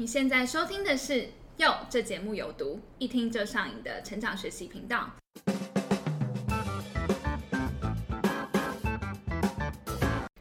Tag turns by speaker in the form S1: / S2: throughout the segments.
S1: 你现在收听的是《哟》，这节目有毒，一听就上瘾的成长学习频道。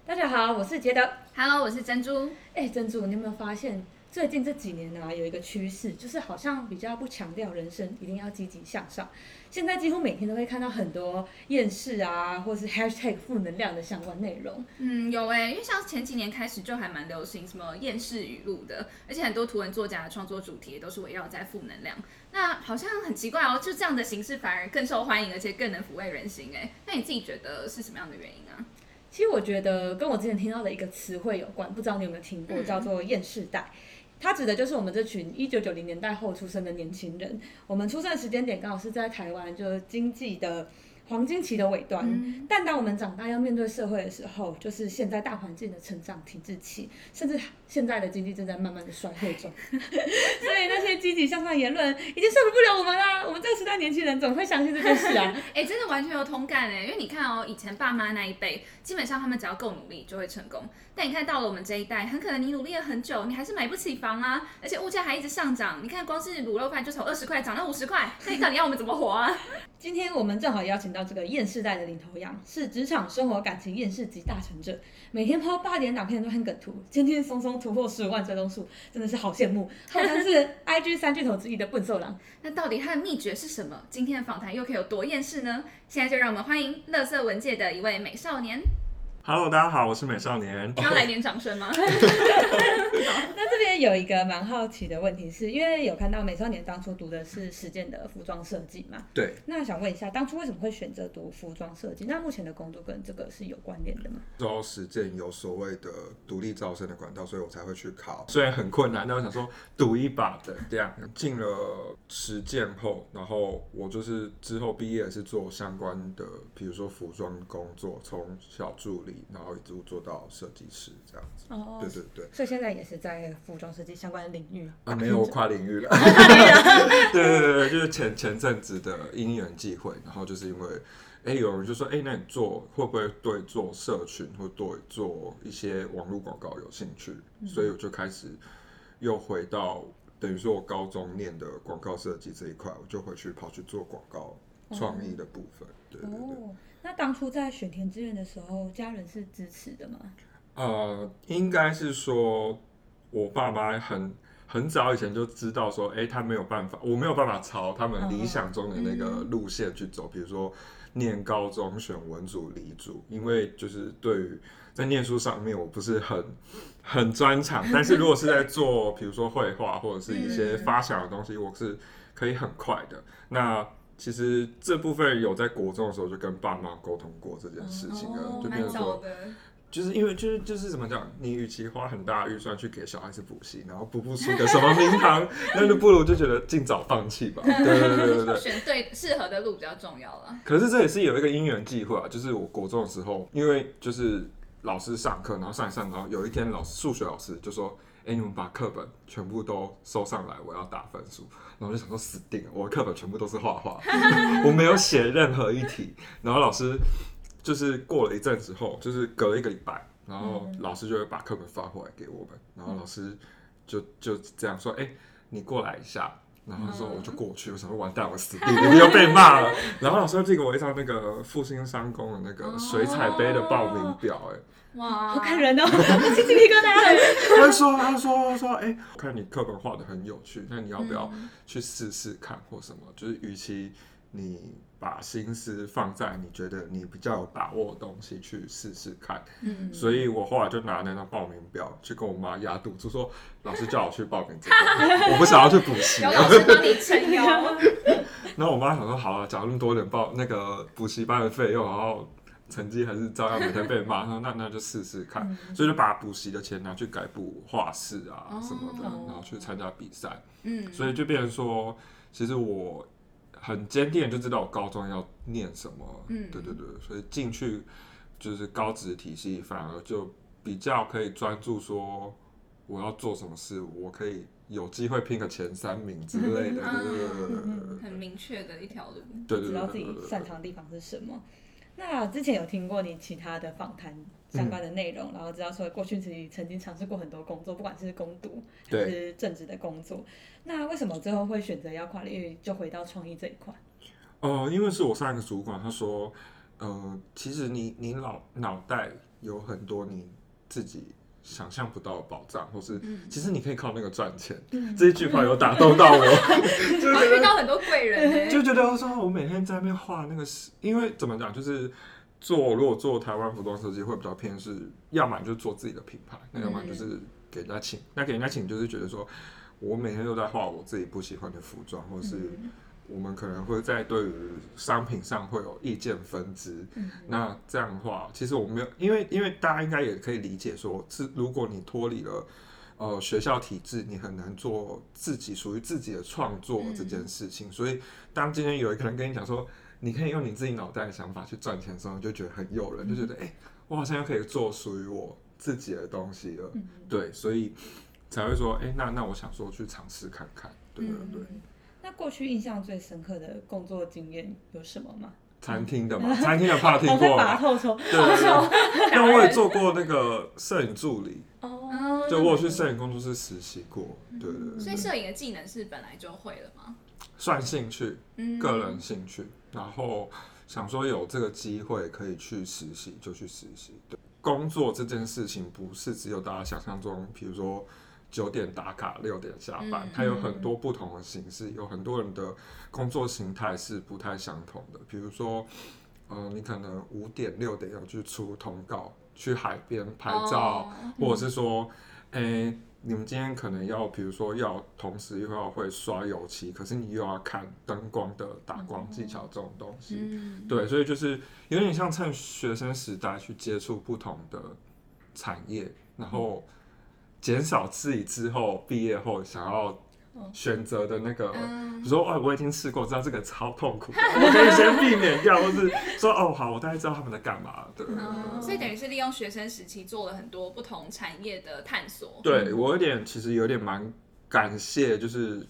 S2: 大家好，我是杰德。
S1: Hello，我是珍珠。
S2: 哎，珍珠，你有没有发现最近这几年呢、有一个趋势，就是好像比较不强调人生一定要积极向上。现在几乎每天都会看到很多厌世啊，或是 hashtag 负能量的相关内容。
S1: 嗯，有哎、因为像前几年开始就还蛮流行什么厌世语录的，而且很多图文作家的创作主题也都是围绕在负能量。那好像很奇怪哦，就这样的形式反而更受欢迎，而且更能抚慰人心哎。那你自己觉得是什么样的原因啊？
S2: 其实我觉得跟我之前听到的一个词汇有关，不知道你有没有听过，
S1: 嗯
S2: 叫做“厌世代”。他指的就是我们这群一九九零年代后出生的年轻人。我们出生的时间点刚好是在台湾就是经济的黄金期的尾端。
S1: 嗯
S2: 但当我们长大要面对社会的时候，就是现在大环境的成长停滞期，甚至现在的经济正在慢慢的衰退中。所以那些积极向上的言论已经说服不了我们啦。我们这个时代年轻人怎么会相信这件事啊。
S1: 哎、真的完全有同感哎，因为你看哦，以前爸妈那一辈，基本上他们只要够努力就会成功。但你看到了我们这一代，很可能你努力了很久，你还是买不起房啊，而且物价还一直上涨。你看，光是卤肉饭就从二十块涨到五十块，那你到底要我们怎么活啊？
S2: 今天我们正好邀请到这个厌世代的领头羊，是职场生活感情厌世集大成者，每天抛八点两片都很梗图，轻轻松松突破十五万追踪数，真的是好羡慕。号称是 IG 三巨头之一的笨兽狼，
S1: 那到底他的秘诀是什么？今天的访谈又可以有多厌世呢？现在就让我们欢迎乐色文界的一位美少年，
S3: Hello，大家好，我是美少年。
S1: 要来点掌声吗？
S2: 那这边有一个蛮好奇的问题是，因为有看到美少年当初读的是实践的服装设计嘛，
S3: 对，
S2: 那想问一下，当初为什么会选择读服装设计？那目前的工作跟这个是有关联的吗？
S3: 之后实践有所谓的独立招生的管道，所以我才会去考。虽然很困难，但我想说赌一把的这样。进了实践后，然后我就是之后毕业是做相关的，比如说服装工作，从小助理，然后一直做到设计师这样子。
S2: 哦
S3: 对对对。
S2: 所以现在也是在服装设计相关的领域
S3: 啊，没有跨领域了。对对对对，就是前前阵子的因缘际会，然后就是因为，哎、有人就说，哎、那你做会不会对做社群或对做一些网络广告有兴趣？所以我就开始又回到等于说我高中念的广告设计这一块，我就回去跑去做广告创意的部分。对对对。
S2: 哦，那当初在选填志愿的时候，家人是支持的吗？
S3: 呃，应该是说，我爸爸很很早以前就知道说，哎、他没有办法，我没有办法朝他们理想中的那个路线去走，比如说念高中选文组、理组，因为就是对于在念书上面我不是很很专长，但是如果是在做，比如说绘画或者是一些发想的东西，我是可以很快的。那其实这部分有在国中的时候就跟爸妈沟通过这件事情了，
S2: 哦
S3: 就变成说。
S1: 的。
S3: 就是因为就是就是怎么讲，你与其花很大的预算去给小孩子补习，然后补不出个什么名堂，那就不如就觉得尽早放弃吧。对对对对对。
S1: 选对适合的路比较重要了。
S3: 可是这也是有一个因缘际会啊，就是我国中的时候，因为就是老师上课，然后上一上，然后有一天老师数学老师就说：“哎、你们把课本全部都收上来，我要打分数。”然后我就想说死定了，我的课本全部都是画画，我没有写任何一题。然后老师就是过了一阵之后，就是隔了一个礼拜，然后老师就会把课本发回来给我们，然后老师就就这样说：“哎、你过来一下。”然后说我就过去，我想说完蛋，我死定了，又被骂了。然后老师又递给我一张那个复兴商工的那个水彩杯的报名表、哎、
S1: 哇，
S2: 好感人哦，起鸡皮疙瘩。
S3: 他说，他说他说，哎、看你课本画的很有趣，那你要不要去试试看或什么？就是与其你把心思放在你觉得你比较有把握的东西去试试看。
S1: 嗯，
S3: 所以我后来就拿那张报名表去跟我妈压赌注，说老师叫我去报名这个，我不想要去补习
S1: 有。老师帮你撑腰。
S3: 然后我妈想说，好了，缴那么多点报那个补习班的费用，然后成绩还是照样每天被骂，那 那那就试试看，所以就把补习的钱拿去改补画室啊什么的，
S1: 哦
S3: 然后去参加比赛，
S1: 嗯，
S3: 所以就变成说，其实我很坚定就知道我高中要念什么，
S1: 嗯。
S3: 对对对，所以进去就是高职体系，反而就比较可以专注说我要做什么事，我可以有机会拼个前三名之类的，对对对
S1: 很明确的一条路。
S3: 对对
S2: 知道自己擅长的地方是什么。那之前有听过你其他的访谈相关的内容，然后知道说过去自己曾经尝试过很多工作，不管是攻读还是正职的工作。那为什么最后会选择要跨领域，就回到创意这一块？
S3: 呃，因为是我上一个主管，他说，呃，其实你你脑脑袋有很多你自己想象不到的宝藏，或是其实你可以靠那个赚钱。这一句话有打动到我，就
S1: 遇到很多贵人、
S3: 就觉得说，我每天在那边画那个是，因为怎么讲，就是做如果做台湾服装设计会比较偏是，要么就是做自己的品牌，那要么就是给人家请。那给人家请就是觉得说，我每天都在画我自己不喜欢的服装，或是我们可能会在对于商品上会有意见分支。那这样的话，其实我没有，因为因为大家应该也可以理解说，是如果你脱离了。呃，学校体制你很难做自己属于自己的创作这件事情，所以当今天有一个人跟你讲说，你可以用你自己脑袋的想法去赚钱的时候，你就觉得很诱人，就觉得哎、诶我好像又可以做属于我自己的东西了，对，所以才会说，哎、那那我想说去尝试看看，对对对，
S2: 那过去印象最深刻的工作经验有什么吗？
S3: 餐厅的嘛，餐厅的怕听过吧？
S2: 透抽，
S3: 对对对，那我也做过那个摄影助理，
S2: 哦，
S1: 嗯
S3: 就我有去摄影工作室实习过，对对对，
S1: 所以摄影的技能是本来就会了吗？
S3: 算兴趣，
S1: 嗯
S3: 个人兴趣，然后想说有这个机会可以去实习就去实习。对，工作这件事情不是只有大家想象中，比如说九点打卡，六点下班，
S1: 嗯
S3: 它有很多不同的形式，有很多人的工作形态是不太相同的。比如说，呃，你可能五点六点要去出通告，去海边拍照，
S1: 哦
S3: 或者是说，诶、你们今天可能要，比如说要同时又要会刷油漆，可是你又要看灯光的打光技巧这种东西。
S1: 嗯，
S3: 对，所以就是有点像趁学生时代去接触不同的产业，然后减少自己之后毕业后想要选择的那个，
S1: 嗯
S3: 比如说哦，我已经试过，知道这个超痛苦，我可以先避免掉，或是说哦好，我大概知道他们在干嘛。对，
S1: 嗯所以等于是利用学生时期做了很多不同产业的探索。
S3: 对我有点其实有点蛮感谢，就是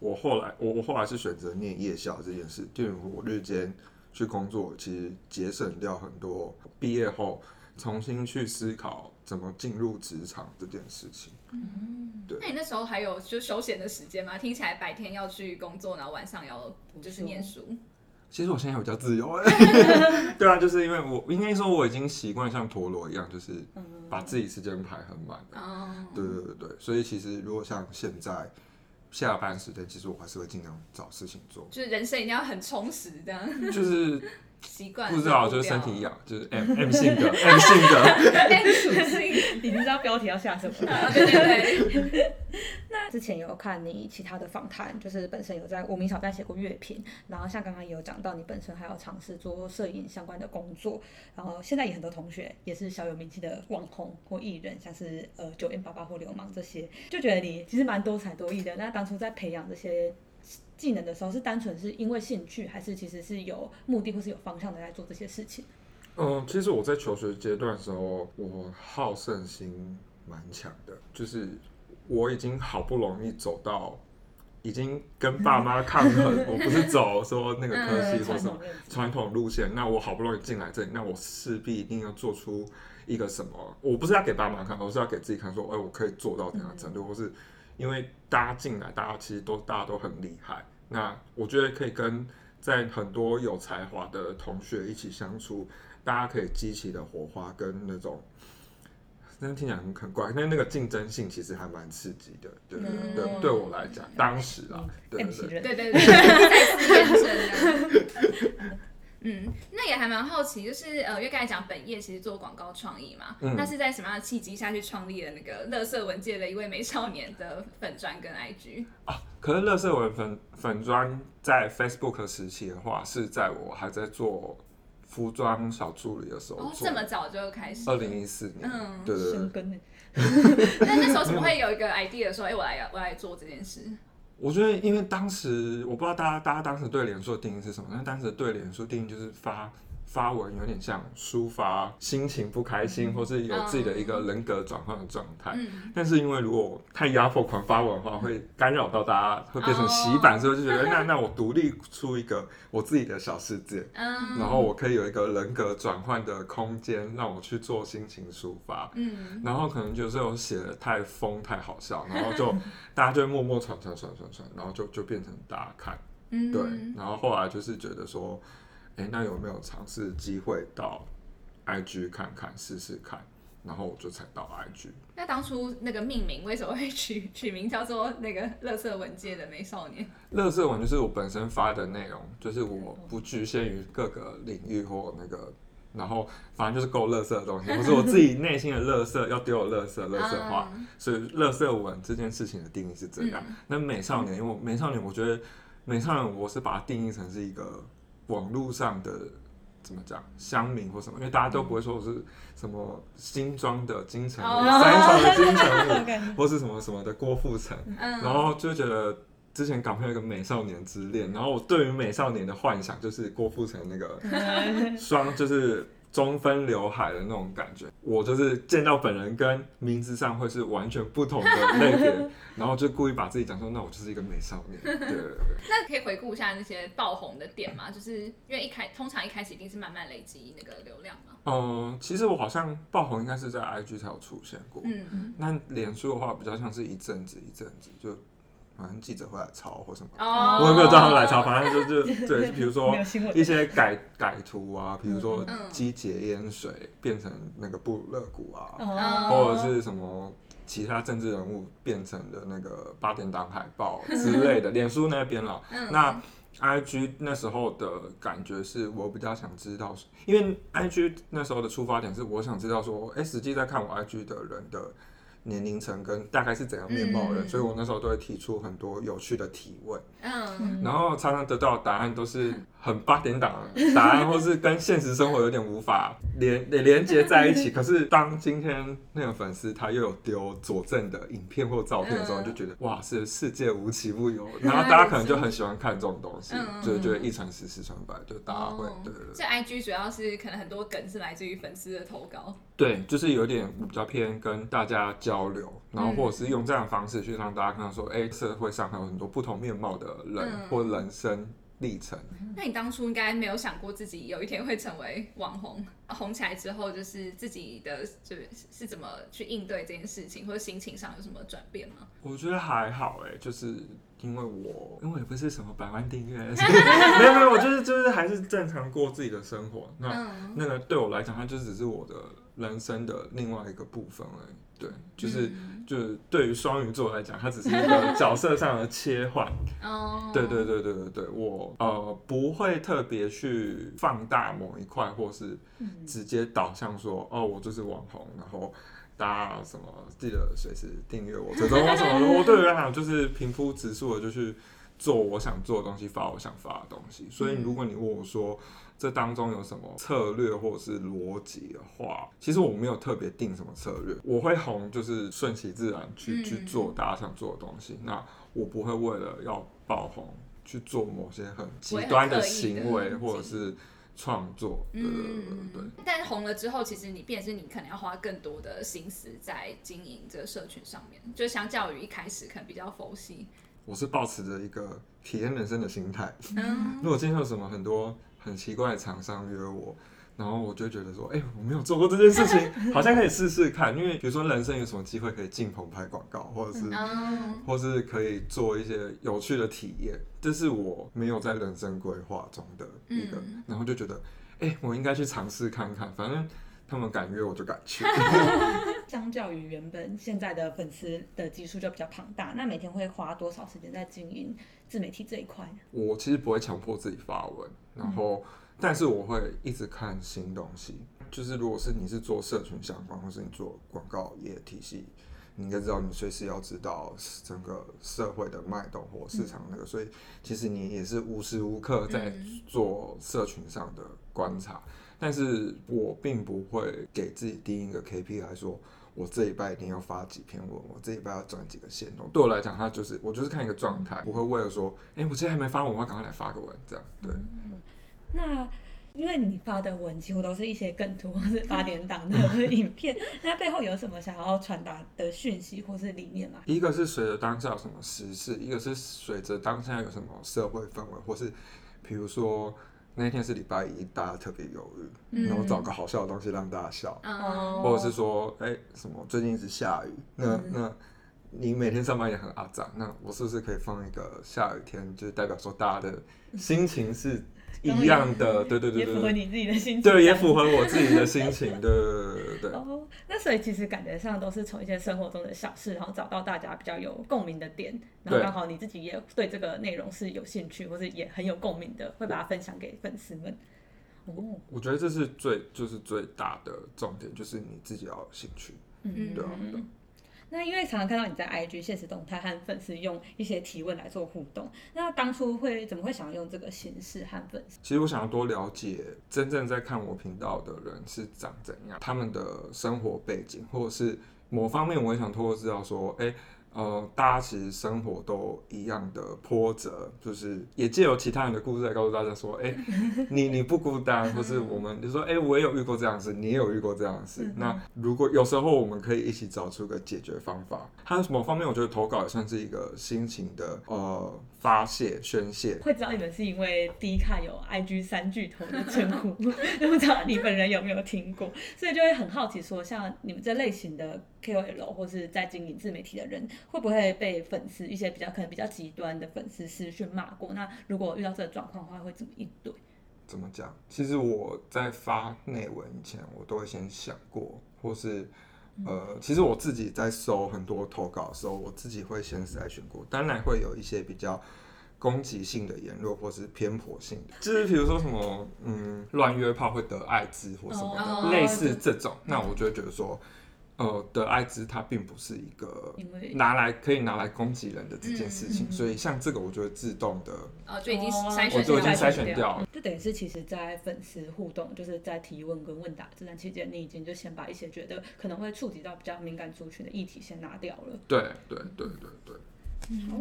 S3: 我后来我我后来是选择念夜校这件事，就是我日间去工作，其实节省掉很多毕业后重新去思考怎么进入职场这件事情。对。
S1: 那你那时候还有就休闲的时间吗？听起来白天要去工作，然后晚上要就是念书。
S3: 其实我现在比较自由，对啊，就是因为我应该说我已经习惯像陀螺一样，就是把自己时间排很满了。
S1: 哦，
S3: 对对对对，所以其实如果像现在下班时间，其实我还是会尽量找事情做，
S1: 就是人生一定要很充实，这样。
S3: 就是
S1: 习惯。
S3: 不知道就是身体痒，就是 M M 性格 M 性格。
S1: M 属性。
S2: 你知道标题要下什么了？
S1: 啊，对对对，
S2: 那之前有看你其他的访谈，就是本身有在无名小站写过乐评，然后像刚刚也有讲到，你本身还有尝试做摄影相关的工作，然后现在也很多同学也是小有名气的网红或艺人，像是呃九 M 八八或流氓这些，就觉得你其实蛮多才多艺的。那当初在培养这些技能的时候，是单纯是因为兴趣，还是其实是有目的或是有方向的在做这些事情？
S3: 嗯，其实我在求学阶段的时候，我好胜心蛮强的，就是我已经好不容易走到，已经跟爸妈抗衡，我不是走说那个科系或什么
S2: 传统
S3: 路线，那我好不容易进来这里，那我势必一定要做出一个什么，我不是要给爸妈看，我是要给自己看，说，哎、我可以做到怎样的程度，或是因为大家进来，大家其实都大家都很厉害，那我觉得可以跟在很多有才华的同学一起相处，大家可以激起的火花跟那种。真的听起来很很怪，但是那个竞争性其实还蛮刺激的，对对
S1: 嗯
S3: 对，对我来讲，当时啊，对对对。
S1: 对对对。嗯，那也还蛮好奇，就是呃，因为刚才讲本业其实做广告创意嘛，
S3: 嗯
S1: 那是在什么样的契机下去创立了那个乐色文界的一位美少年的粉砖跟 IG？
S3: 啊可是乐色文粉粉砖在 Facebook 时期的话，是在我还在做服装小助理的时候
S1: 哦，这，么早就开始？
S3: 二零一四年，
S1: 嗯
S3: 对对？
S1: 那那时候怎么会有一个 idea 说，哎、我来我来做这件事？
S3: 我觉得因为当时我不知道大家大家当时对脸书的定义是什么，但当时对脸书定义就是发发文有点像抒发心情不开心，或是有自己的一个人格转换的状态。
S1: 嗯，
S3: 但是因为如果太压迫狂发文的话，会干扰到大家，会变成洗版，所以就觉得那那我独立出一个我自己的小世界，
S1: 嗯，
S3: 然后我可以有一个人格转换的空间，让我去做心情抒发。
S1: 嗯，
S3: 然后可能就是我写的太疯太好笑，然后就 大家就会默默传传传传传，然后就就变成大家看。
S1: 嗯，
S3: 对，然后后来就是觉得说，哎，那有没有尝试机会到 IG 看看试试看？然后我就才到 IG。
S1: 那当初那个命名为什么会取取名叫做那个“乐色文界的美少年
S3: 乐色文就是我本身发的内容，就是我不局限于各个领域或那个，然后反正就是够乐色的东西，不是我自己 内心的乐色要丢的乐色”？乐色化，
S1: 嗯
S3: 所以乐色文这件事情的定义是这样。那美少年，因为美少年，我觉得美少年我是把它定义成是一个网络上的怎么讲乡民或什么，因为大家都不会说我是什么新庄的金城武、
S1: 哦
S3: 三重的金城武，或是什么什么的郭富城，
S1: 嗯，
S3: 然后就觉得。之前港片有一个美少年之恋，然后我对于美少年的幻想就是郭富城那个双就是中分刘海的那种感觉，我就是见到本人跟名字上会是完全不同的类别，然后就故意把自己讲说，那我就是一个美少年，对对对。
S1: 那可以回顾一下那些爆红的点吗？就是因为一开通常一开始一定是慢慢累积那个流量嘛。
S3: 嗯，其实我好像爆红应该是在 IG 才有出现过，
S1: 嗯嗯，
S3: 那脸书的话比较像是一阵子一阵子，就反正记者会来抄或什么，
S1: 哦，
S3: 我也没有叫他们来抄，反正就就对，就比如说
S2: 没有新闻
S3: 一些改改图啊，比如说
S1: 嗯
S3: 机节烟水变成那个布鲁勒谷啊，
S1: 哦。
S3: 或者是什么其他政治人物变成的那个八点档海报之类的，脸书那边了。
S1: 嗯。
S3: 那 I G 那时候的感觉是我比较想知道，因为 I G 那时候的出发点是我想知道说，哎、实际在看我 I G 的人的年龄层跟大概是怎样面貌的人，
S1: 嗯
S3: 所以我那时候都会提出很多有趣的提问。
S1: 嗯。
S3: 然后常常得到的答案都是很八点档的答案，或是跟现实生活有点无法 连连接在一起。可是当今天那个粉丝他又有丢佐证的影片或照片的时候，
S1: 嗯
S3: 就觉得哇，是世界无奇不有。然后 大家可能就很喜欢看这种东西
S1: 嗯，
S3: 就觉得一传十，十传百，就大家会
S1: 哦
S3: 对对对
S1: 这 IG 主要是可能很多梗是来自于粉丝的投稿。
S3: 对，就是有点比较偏跟大家交流，然后
S1: 嗯
S3: 或者是用这样的方式去让大家看到说，哎、社会上还有很多不同面貌的人
S1: 嗯
S3: 或人生历程。
S1: 那你当初应该没有想过自己有一天会成为网红，红起来之后，就是自己的就是是怎么去应对这件事情，或者心情上有什么转变吗？
S3: 我觉得还好哎，就是因为我因为我也不是什么百万订阅，没有没有，我就是就是还是正常过自己的生活。那、
S1: 嗯
S3: 那个对我来讲，它就只是我的人生的另外一个部分而已。对，就是、
S1: 嗯
S3: 就是对于双鱼座来讲，它只是一个角色上的切换。
S1: 哦，
S3: 对对对对对对，我呃不会特别去放大某一块，或是直接导向说哦，我就是网红，然后大家什么记得随时订阅我、追踪我什么的。我对我来讲就是平铺直述的，就去做我想做的东西，发我想发的东西。所以如果你问我说这当中有什么策略或者是逻辑的话，其实我没有特别定什么策略，我会红就是顺其自然去、
S1: 嗯
S3: 去做大家想做的东西。那我不会为了要爆红去做某些很极端的行为，或者是创作。对对对对对。
S1: 嗯，但红了之后，其实你变成是你可能要花更多的心思在经营这个社群上面，就相较于一开始可能比较佛系。
S3: 我是抱持着一个体验人生的心态。
S1: 嗯
S3: 如果今天有什么很多很奇怪的厂商约我，然后我就觉得说，哎、我没有做过这件事情，好像可以试试看。因为比如说人生有什么机会可以进棚拍广告，或者是、
S1: 嗯。
S3: 或是可以做一些有趣的体验，这是我没有在人生规划中的一个，
S1: 嗯。
S3: 然后就觉得，哎、我应该去尝试看看，反正他们敢约我就敢去。
S2: 相较于原本现在的粉丝的基数就比较庞大，那每天会花多少时间在经营自媒体这一块呢？
S3: 我其实不会强迫自己发文，然后、但是我会一直看新东西。就是如果是你是做社群相关，或是你做广告业体系，你应该知道你随时要知道整个社会的脉动或市场那个，所以其实你也是无时无刻在
S1: 嗯
S3: 做社群上的观察。但是我并不会给自己定一个 KPI 来说，我这一拜一定要发几篇文，我这一拜要转几个线动。对我来讲，它就是我就是看一个状态，不会为了说，哎、我今天还没发文，我要赶快来发个文，这样对。
S2: 那因为你发的文几乎都是一些梗图或是八点档的 影片，那背后有什么想要传达的讯息或是理念吗？
S3: 一个是随着当下有什么时事，一个是随着当下有什么社会氛围，或是比如说那天是礼拜一，大家特别犹豫，然后找个好笑的东西让大家笑，
S1: 嗯，
S3: 或者是说，哎、什么最近一直下雨，那那你每天上班也很阿脏，那我是不是可以放一个下雨天，就是代表说大家的心情是一样的？对对对
S2: 也符合
S3: 对对，
S2: 你自己的心情。
S3: 对，也符合我自己的心情，对对对对对。
S2: 哦，那所以其实感觉上都是从一些生活中的小事，然后找到大家比较有共鸣的点，然后
S3: 对
S2: 刚好你自己也对这个内容是有兴趣，或者也很有共鸣的，会把它分享给粉丝们。哦，
S3: 我觉得这是最就是最大的重点，就是你自己要有兴趣，
S1: 嗯
S3: 对啊，对啊
S2: 那因为常常看到你在 IG 现实动态和粉丝用一些提问来做互动，那当初会怎么会想要用这个形式和粉丝？
S3: 其实我想要多了解真正在看我频道的人是长怎样，他们的生活背景，或者是某方面，我也想透过知道说，哎、呃，大家其实生活都一样的波折，就是也借由其他人的故事来告诉大家说，哎、你你不孤单，或是我们就说，哎、我也有遇过这样的事，你也有遇过这样的事。那如果有时候我们可以一起找出个解决方法，它某方面我觉得投稿也算是一个心情的呃发泄宣泄，
S2: 会知道你们是因为第一看有 IG 三巨头的称呼，那 不知道你本人有没有听过，所以就会很好奇说，像你们这类型的 KOL 或是在经营自媒体的人，会不会被粉丝一些比较可能比较极端的粉丝私讯骂过？那如果遇到这个状况的话，会怎么应对？
S3: 怎么讲？其实我在发内文以前，我都会先想过，或是呃，其实我自己在收很多投稿的时候，我自己会先筛选过，当然会有一些比较攻击性的言论，或是偏颇性的，就是比如说什么嗯乱约炮会得艾滋或什么的，
S1: 哦
S3: 类似这种，那我就会觉得说。呃，的艾滋它并不是一个拿来可以拿来攻击人的这件事情，
S2: 嗯嗯嗯
S3: 所以像这个我就会自动的，
S1: 哦，就已经
S2: 哦
S1: 筛选
S3: 我就已经
S1: 掉
S3: 筛选掉了。
S2: 就等于是其实，在粉丝互动，就是在提问跟问答这段期间，你已经就先把一些觉得可能会触及到比较敏感族群的议题先拿掉了。
S3: 对对对对对。
S2: 好，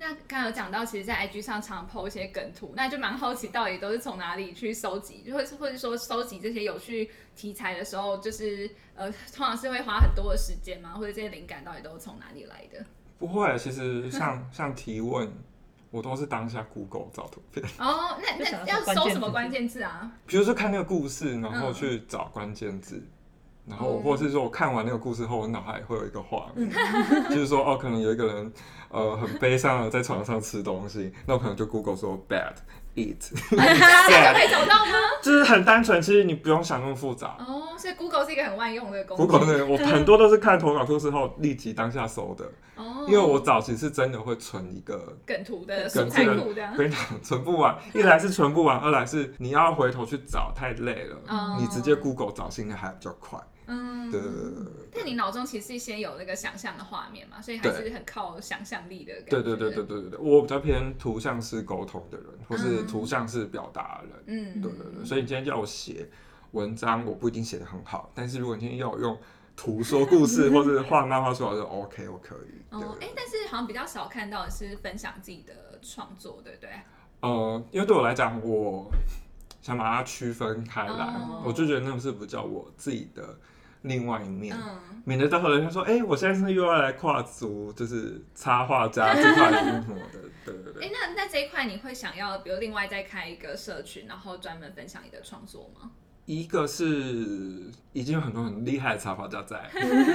S1: 那刚刚有讲到，其实，在 IG 上常 PO 一些梗图，那就蛮好奇，到底都是从哪里去收集，或者或者说收集这些有趣题材的时候，就是呃，通常是会花很多的时间吗？或者这些灵感到底都是从哪里来的？
S3: 不会，其实像像提问，我都是当下 Google 找图片，
S1: 哦，那那要搜什么关键字啊？
S3: 比如说看那个故事，然后
S1: 嗯
S3: 去找关键字，然
S1: 哦
S3: 后或者是说我看完那个故事后，我脑海会有一个画面，
S1: 嗯
S3: 就是说哦，可能有一个人呃很悲伤的在床上吃东西，那我可能就 Google 说 bad eat
S1: 这样就
S3: sad，
S1: 可以找到吗？
S3: 就是很单纯，其实你不用想那么复杂。
S1: 哦，所以 Google 是一个很万用的工具。
S3: Google 那个我很多都是看投稿故事后立即当下搜的，
S1: 哦，
S3: 因为我早期是真的会存一个
S1: 梗图的
S3: 梗
S1: 素材
S3: 这个
S1: 库这样。
S3: 跟你讲，存不完。一来是存不完，二来是你要回头去找太累了，
S1: 哦
S3: 你直接 Google 找现在还比较快。
S1: 嗯，
S3: 对对对对
S1: 但你脑中其实先有那个想象的画面嘛，所以还是很靠想象力的感觉。
S3: 对对对对对对对，我比较偏图像式沟通的人，或是
S1: 嗯
S3: 图像式表达的人。
S1: 嗯，
S3: 对对对，所以你今天叫我写文章，我不一定写的很好，但是如果你今天要我用图说故事，或是画漫画出来，就 OK，我可以。
S1: 哦，哎、但是好像比较少看到的是分享自己的创作，对不对？
S3: 呃，因为对我来讲，我想把它区分开来，
S1: 哦
S3: 我就觉得那是不叫我自己的另外一面。
S1: 嗯，
S3: 免得到时候人家说，哎、我现在是又要来跨足，就是插画家这块领域什么的，对对
S1: 哎、
S3: 对。
S1: 那那这一块你会想要，比如另外再开一个社群，然后专门分享你的创作吗？
S3: 一个是已经有很多很厉害的插画家在，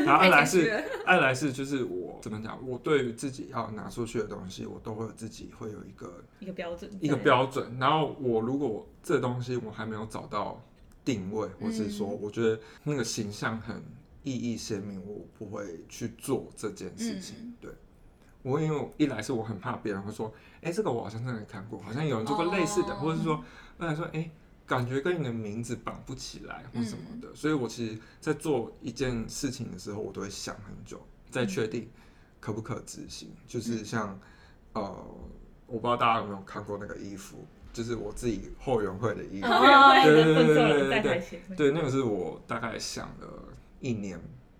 S3: 然后二来是 二来是就是我怎么讲，我对于自己要拿出去的东西，我都会有自己会有一个
S2: 一个标准，
S3: 一个标准。然后我如果这东西我还没有找到定位，或是说
S1: 嗯。
S3: 我觉得那个形象很意义鲜明，我不会去做这件事情。
S1: 嗯。
S3: 对，我因为一来是我很怕别人会说，哎、这个我好像真的看过，好像有人做过类似的，
S1: 哦。
S3: 或者是说，二来说，哎、感觉跟你的名字绑不起来或什么的，所以我其实，在做一件事情的时候，我都会想很久，再确定可不可执行。就是像，呃，我不知道大家有没有看过那个衣服，就是我自己后援会的衣服，
S2: 哦，
S3: 对对对对对对
S2: 台前面，
S3: 对，那个是我大概想了一年，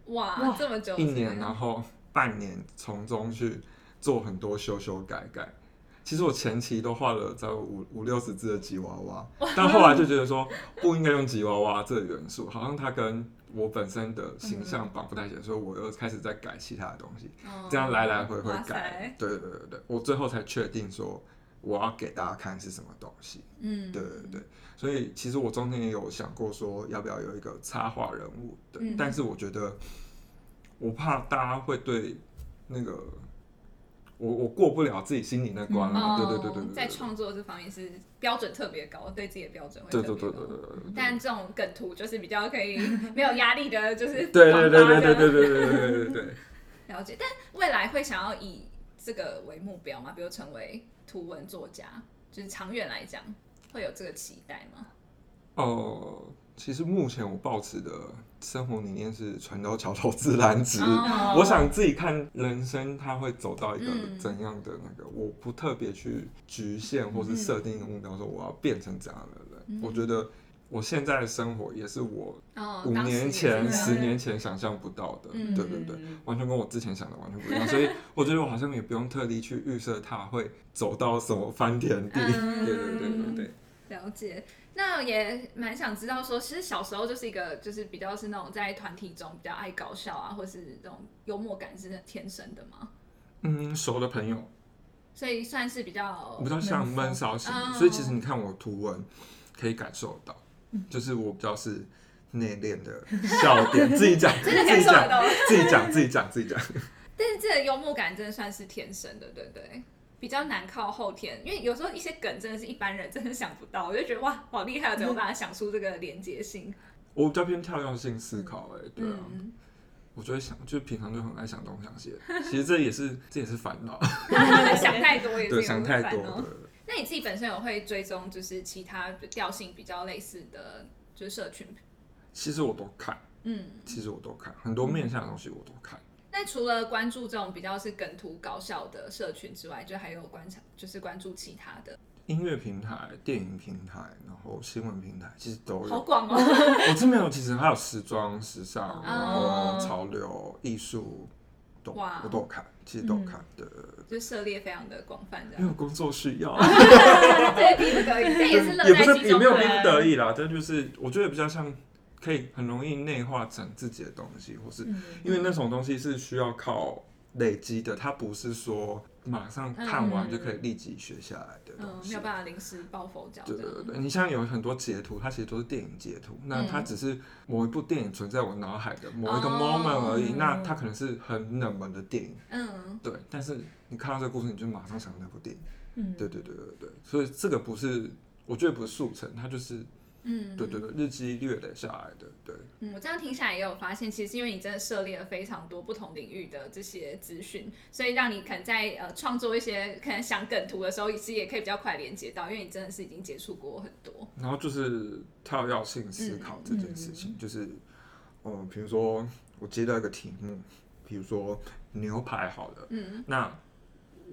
S1: 哇，
S2: 哇。
S1: 这么久，
S3: 一年，然后半年从中去做很多修修改改，其实我前期都画了在五五六十只的吉娃娃，但后来就觉得说不应该用吉娃娃这个元素，好像它跟我本身的形象绑不太起来，所以我又开始在改其他的东西，这样来来回回改。对对对对对，我最后才确定说我要给大家看是什么东西。
S1: 嗯，
S3: 对对对，所以其实我中间也有想过说要不要有一个插画人物的，
S1: 嗯
S3: 但是我觉得我怕大家会对那个我我过不了自己心里那关对对对对对，
S1: 在创作这方面是标准特别高，对自己的标准会特别高。
S3: 对对对对对对对。
S1: 但这种梗图就是比较可以没有压力的，就是
S3: 对对对对对对对对对。
S1: 了解。但未来会想要以这个为目标吗？比如成为图文作家，就是长远来讲会有这个期待吗？
S3: 哦、其实目前我抱持的生活理念是船到桥头自然直。
S1: 哦
S3: 我想自己看人生，它会走到一个
S1: 嗯
S3: 怎样的那个，我不特别去局限或是设定一个目标，说我要变成怎样的人。我觉得我现在的生活也是我
S1: 哦，
S3: 五年前、
S1: 是
S3: 十年前想象不到的，
S1: 嗯
S3: 对对对，完全跟我之前想的完全不一样，所以我觉得我好像也不用特地去预设它会走到什么翻天地，
S1: 嗯
S3: 对对对对对。
S1: 了解，那也蛮想知道说，其实小时候就是一个就是比较是那种在团体中比较爱搞笑啊，或是这种幽默感是天生的吗，
S3: 嗯，熟的朋友
S1: 所以算是比较
S3: 比较像闷骚型，
S1: 嗯
S3: 所以其实你看我图文可以感受到，就是我比较是内敛的笑点，自己讲，自己讲，
S1: 到。
S3: 自己讲，自己讲，自己讲。
S1: 但是这个幽默感真的算是天生的，对不对？比较难靠后天，因为有时候一些梗真的是一般人真的想不到，我就觉得哇，好厉害，怎么把它想出这个连接性？
S3: 我比较偏跳跃性思考、哎，对啊，
S1: 嗯，
S3: 我就会想，就平常就很爱想东想西，其实这也是这也是烦恼，
S1: 想太多也是
S3: 对，想太多。
S1: 那你自己本身有会追踪就是其他调性比较类似的，就是社群？
S3: 其实我都看，
S1: 嗯，
S3: 其实我都看，很多面向的东西我都看。
S1: 那除了关注这种比较是梗图搞笑的社群之外，就还有观察，就是关注其他的，
S3: 音乐平台、电影平台，然后新闻平台，其实都有。
S1: 好广哦。
S3: 我这边有，其实还有时装、时尚，
S1: 哦
S3: 然后潮流、艺术，都
S1: 哇。
S3: 我都有看，其实都有看的。
S1: 就涉猎非常的广泛，这样。
S3: 因为工作需要，
S1: 对逼不得已，这也是乐
S3: 也不
S1: 在其中
S3: 是也没有逼。不得已啦，但就是我觉得比较像可以很容易内化成自己的东西，或是因为那种东西是需要靠累积的，它不是说马上看完就可以立即学下来的
S1: 嗯
S3: 东，西。
S1: 没有办法临时抱佛脚。
S3: 对对对对，你像有很多截图，它其实都是电影截图，那它只是某一部电影存在我脑海的某一个
S1: 哦。
S3: moment 而已，那它可能是很冷门的电影，
S1: 嗯，
S3: 对，但是你看到这个故事，你就马上想到那部电影，
S2: 嗯，
S3: 对对对对对，所以这个不是，我觉得不是速成，它就是，
S1: 嗯，
S3: 对对对，日积月累下来的，对，
S1: 嗯，我这样听下来也有发现，其实因为你真的涉猎了非常多不同领域的这些资讯，所以让你可能在呃创作一些可能想梗图的时候，其实也可以比较快连接到，因为你真的是已经接触过很多。
S3: 然后就是跳跃性思考这件事情，就是，呃，比如说我接到一个题目，比如说牛排好了，
S1: 嗯，
S3: 那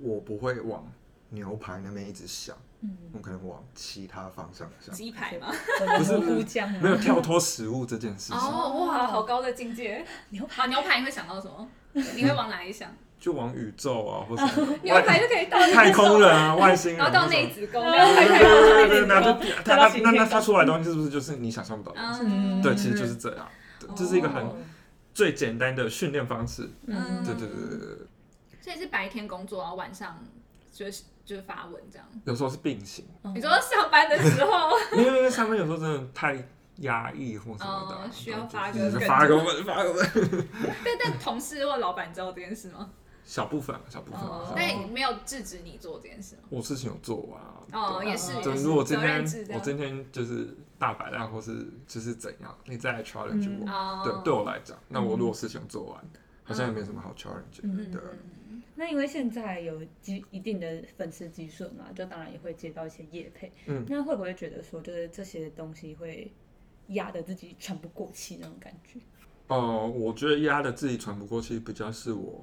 S3: 我不会往牛排那边一直想，
S2: 嗯，
S3: 我可能往其他方向想，
S1: 鸡排吗？
S2: 不
S3: 是
S2: 乌姜
S3: 没有跳脱食物这件事情，
S1: 哦，哇，好高的境界。
S2: 牛
S1: 排，牛排你会想到什么？你会往哪里想？
S3: 就往宇宙啊，或者
S1: 牛排就可以到
S3: 太空人啊、外星人，
S1: 然后到内子宫，
S2: 对
S3: 对
S1: 太
S3: 对对对对，
S1: 空人
S3: 那就它它那那它出来的东西是不是就是你想象不到的东西？
S1: 嗯，
S3: 对，其实就是这样，这是一个很
S2: 哦
S3: 最简单的训练方式。
S1: 嗯
S3: 对对对对对对，
S1: 所以是白天工作，然后晚上就是就是发文这样。
S3: 有时候是并行，
S2: 哦
S1: 你说上班的时候，
S3: 因为上班有时候真的太压抑或什么的啊，
S1: 哦需要
S3: 对
S1: 发个梗
S3: 就是发个文发个文，
S1: 但但同事或老板知道这件事吗？
S3: 小部分小部分。
S1: 哦
S3: 小，部分
S1: 但也没有制止你做这件事吗？
S3: 我事情有做完啊。
S1: 哦，
S3: 对啊
S1: 也是，
S3: 就
S1: 也是
S3: 如果今天
S1: 任制这样。
S3: 我今天就是大摆烂，或是就是怎样，你再来 challenge
S2: 嗯
S3: 我，
S1: 哦，
S3: 对，对我来讲，那我如果事情做完，好像也没什么好 challenge
S2: 嗯
S3: 的，对啊。
S2: 那因为现在有基一定的粉丝基数嘛，就当然也会接到一些业配。
S3: 嗯
S2: 那会不会觉得说，就是这些东西会压得自己喘不过气那种感觉？
S3: 哦，我觉得压得自己喘不过气，比较是我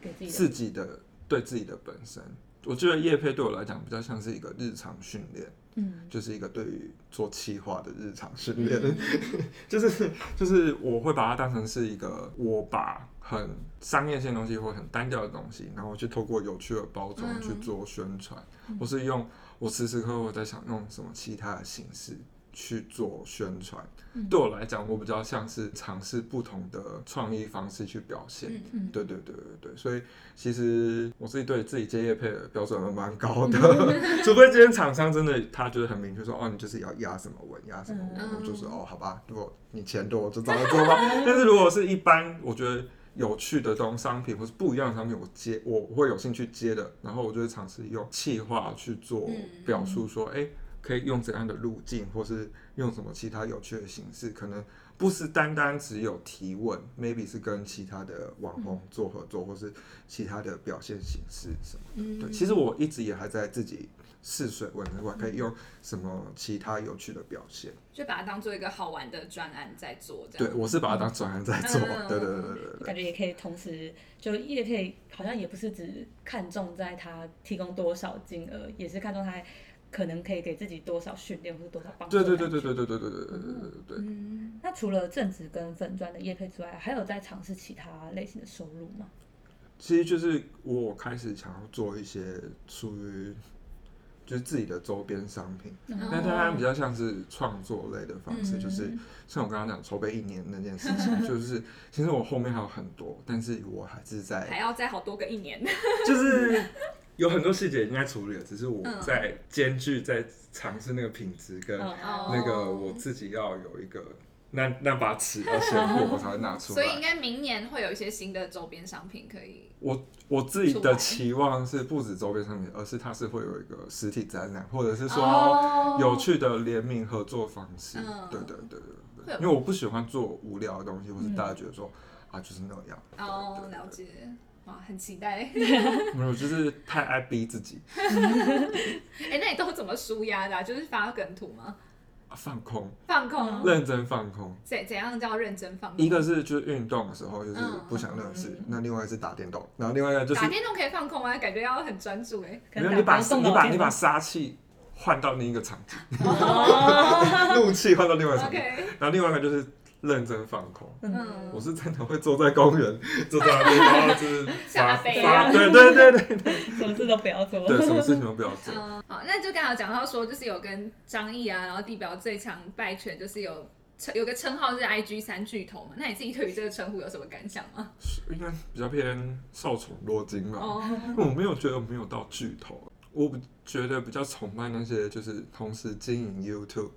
S2: 给自己的
S3: 自己的对自己的本身。我觉得叶配对我来讲比较像是一个日常训练，
S2: 嗯
S3: 就是一个对于做企划的日常训练，就是就是我会把它当成是一个我把很商业性的东西或很单调的东西，然后去透过有趣的包装
S1: 嗯。
S3: 去做宣传，或是用我时时刻刻在想用什么其他的形式去做宣传。
S2: 嗯
S3: 对我来讲，我比较像是尝试不同的创意方式去表现。
S1: 嗯
S2: 嗯
S3: 对对对对对，所以其实我自己对自己接业配的标准还蛮高的，除非今天厂商真的他就是很明确说，哦，你就是要压什么文，压什么文，
S1: 嗯
S3: 我就是哦，好吧，如果你钱多，我就找他做吧。但是如果是一般，我觉得有趣的东商品或是不一样的商品，我接我会有兴趣接的，然后我就会尝试用气化去做
S1: 嗯
S3: 表述，说，哎、可以用怎样的路径，或是用什么其他有趣的形式，可能不是单单只有提问，maybe 是跟其他的网红做合作，或是其他的表现形式什么。
S1: 嗯
S3: 对，其实我一直也还在自己试水温，我还可以用什么其他有趣的表现。
S1: 就把它当做一个好玩的专案在做，这
S3: 对，我是把它当专案在做。
S1: 嗯
S3: 对对对对对对。
S2: 感觉也可以同时，就业配好像也不是只看重在它提供多少金额，也是看重他可能可以给自己多少训练或者多少帮助。
S3: 对对对对对对对对对对对对对。
S1: 嗯，
S2: 那除了正职跟粉砖的业配之外，还有在尝试其他类型的收入吗？
S3: 其实就是我开始想要做一些属于就是自己的周边商品，
S2: 那
S3: 当然比较像是创作类的方式，
S1: 嗯
S3: 就是像我刚刚讲筹备一年那件事情，就是其实我后面还有很多，但是我还是在
S1: 还要再好多个一年。
S3: 就是有很多细节应该处理了，只是我
S1: 嗯
S3: 在兼具在尝试那个品质跟
S2: 嗯
S3: 那个我自己要有一个那那把尺要先过，我才会拿出
S1: 所以应
S3: 来。
S1: 该明年会有一些新的周边商品可以。
S3: 我我自己的期望是不止周边商品，而是它是会有一个实体展览，或者是说
S1: 哦
S3: 有趣的联名合作方式。
S1: 嗯
S3: 对对对对对，因为我不喜欢做无聊的东西，或是大家觉得说啊就是那样。
S1: 哦，了解。哇，很期待。
S3: 没有，就是太爱逼自己，
S1: 哎、那你都怎么舒压的啊、就是发梗图吗？
S3: 啊放空，
S1: 放空？
S3: 认真放空。
S1: 怎怎样叫认真放空？
S3: 一个是就是运动的时候就是
S1: 嗯
S3: 不想认识，那另外是打电动，然后另外一个就是
S1: 打电动可以放空吗？感觉要很专注哎。
S3: 没有你把你把你把杀气换到另一个场景，
S2: 哦
S3: 怒气换到另外一个场景
S1: ，OK，
S3: 然后另外一个就是认真放空。
S1: 嗯
S3: 我是真的会坐在公园，坐在那边，然后就是
S1: 像阿
S3: 发
S1: 飞一样
S3: 发，对对对对
S2: 什么事都不要做。
S3: 对，什么事情都不要做。
S1: 嗯，好，那就刚好讲到说，就是有跟张毅啊，然后地表最强败犬，就是有称有个称号是 IG 三巨头嘛。那你自己对于这个称呼有什么感想吗？
S3: 应该比较偏受宠若惊吧。
S1: 哦，
S3: 我没有觉得我没有到巨头，我比觉得比较崇拜那些就是同时经营 YouTube，
S2: 哦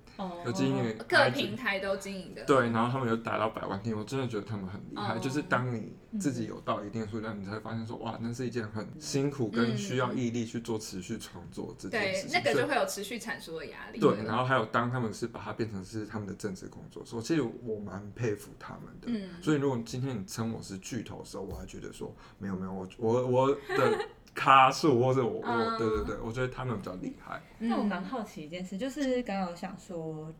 S3: 有经营
S1: 各平台都经营的。
S3: 对，然后他们有达到百万订阅，我真的觉得他们很厉害。
S1: 哦
S3: 就是当你自己有到一定数量，你才会发现说，哇，那是一件很辛苦跟需要毅力去做持续创作这件事，情。
S1: 对那个
S3: 所以
S1: 就会有持续产出的压力。
S3: 对，然后还有当他们是把它变成是他们的正职工作的时候，其实我蛮佩服他们的。
S1: 嗯
S3: 所以如果今天你称我是巨头的时候，我还觉得说没有没有，我我我的咖数或者我我
S1: 嗯
S3: 对对对，我觉得他们比较厉害。
S1: 嗯
S2: 那我蛮好奇一件事，就是刚刚有想说，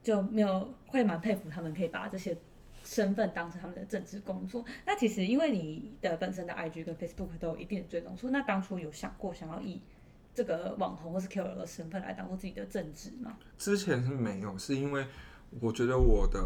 S2: 就没有会蛮佩服他们可以把这些身份当成他们的政治工作。那其实因为你的本身的 IG 跟 Facebook 都有一定的追踪数，那当初有想过想要以这个网红或是 KOL 的身份来当做自己的政治吗？
S3: 之前是没有，是因为我觉得我的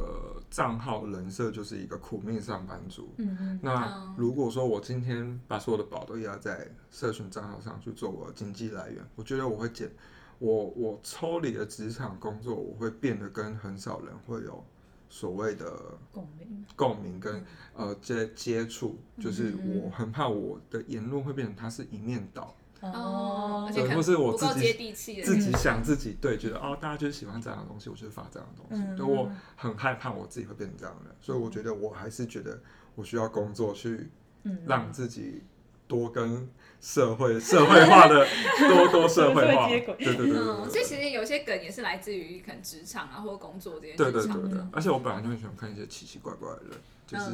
S3: 账号人设就是一个苦命上班族。
S2: 嗯嗯
S3: 那如果说我今天把所有的宝都压在社群账号上去做我的经济来源，我觉得我会减，我我抽离了职场工作，我会变得跟很少人会有所谓的
S2: 共鸣。
S3: 共鸣跟呃接接触，就是我很怕我的言论会变成它是一面倒，
S1: 哦，而且
S3: 对
S1: 可能
S3: 或是我自己
S1: 接地气
S3: 自己想自己对，觉得哦大家就是喜欢这样的东西，我就是发这样的东西，
S2: 嗯
S3: 就我很害怕我自己会变成这样的，所以我觉得我还是觉得我需要工作去
S2: 嗯，
S3: 让自己多跟社会社会化的 多多社会化，
S2: 社会接轨
S3: 对对对对
S1: 嗯，所以其实有些梗也是来自于可能职场啊，或者工作这些
S3: 对对
S1: 职场的。
S3: 对对，而且我本来就很喜欢看一些奇奇怪怪的人，就是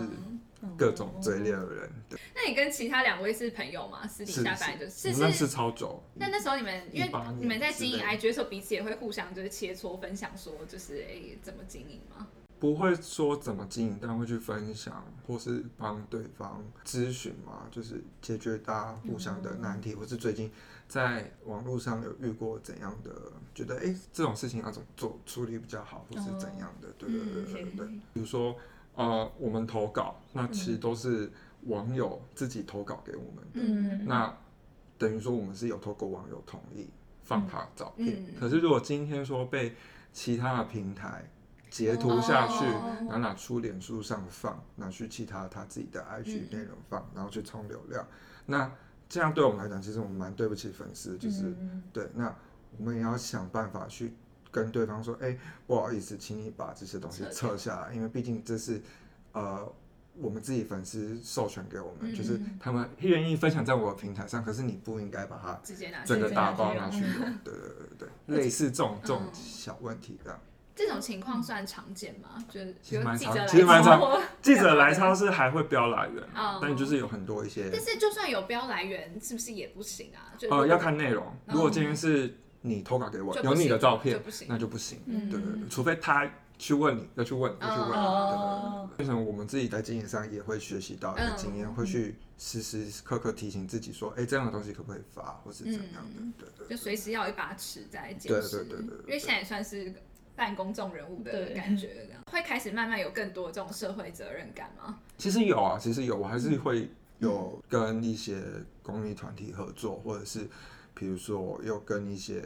S1: 嗯
S3: 各种嘴脸的人，对，
S1: 那你跟其他两位是朋友吗？私底下本来就是
S3: 认识
S1: 是。
S3: 超久，
S1: 那那时候你们因为你们在经营 IG 的时候，彼此也会互相就是切磋分享，说就是诶、怎么经营吗？
S3: 不会说怎么经营，但会去分享或是帮对方咨询嘛，就是解决大家互相的难题，或是最近在网络上有遇过怎样的，觉得哎、诶这种事情要怎么做处理比较好，或是怎样的，对对对对对对。比如说，呃，我们投稿，那其实都是网友自己投稿给我们的。
S2: 嗯，
S3: 那等于说我们是有透过网友同意放他的照片。
S1: 嗯
S3: 可是如果今天说被其他的平台截图下去，
S1: 哦。
S3: 然后拿出脸书上放，拿去其他他自己的 IG
S1: 嗯
S3: 内容放，然后去冲流量，那这样对我们来讲，其实我们蛮对不起粉丝，就是、
S2: 嗯。
S3: 对，那我们也要想办法去跟对方说，哎、不好意思，请你把这些东西
S1: 撤
S3: 撤下来，因为毕竟这是呃我们自己粉丝授权给我们，
S1: 嗯。
S3: 就是他们愿意分享在我的平台上，可是你不应该把它
S1: 直接拿去
S3: 整个打包
S2: 拿去
S3: 用，对对对对，类似这种这种
S1: 嗯。
S3: 小问题这样。
S1: 这种情况算常见吗？就是
S3: 其实蛮常
S1: 有记者来
S3: 其实蛮常记者来超市还会标来源 但就是有很多一些
S1: 但是就算有标来源，是不是也不行啊？就
S3: 呃要看内容，
S1: 嗯。
S3: 如果今天是你投稿给我有你的照片
S1: 就不行，
S3: 那就不行。
S2: 嗯。
S3: 对除非他去问你，要去问，要去问。变成我们自己在经营上也会学习到一个经验，
S1: 嗯
S3: 会去时时刻刻提醒自己说，哎，这样的东西可不可以发，或是怎样的
S1: 嗯？
S3: 对对。
S1: 就随时要一把尺在检
S3: 对
S1: 视，
S3: 对对对对
S1: 因为现在也算是半公众人物的感觉，这样。会开始慢慢有更多这种社会责任感吗？
S3: 其实有啊，其实有，我还是会有跟一些公益团体合作，或者是比如说我有跟一些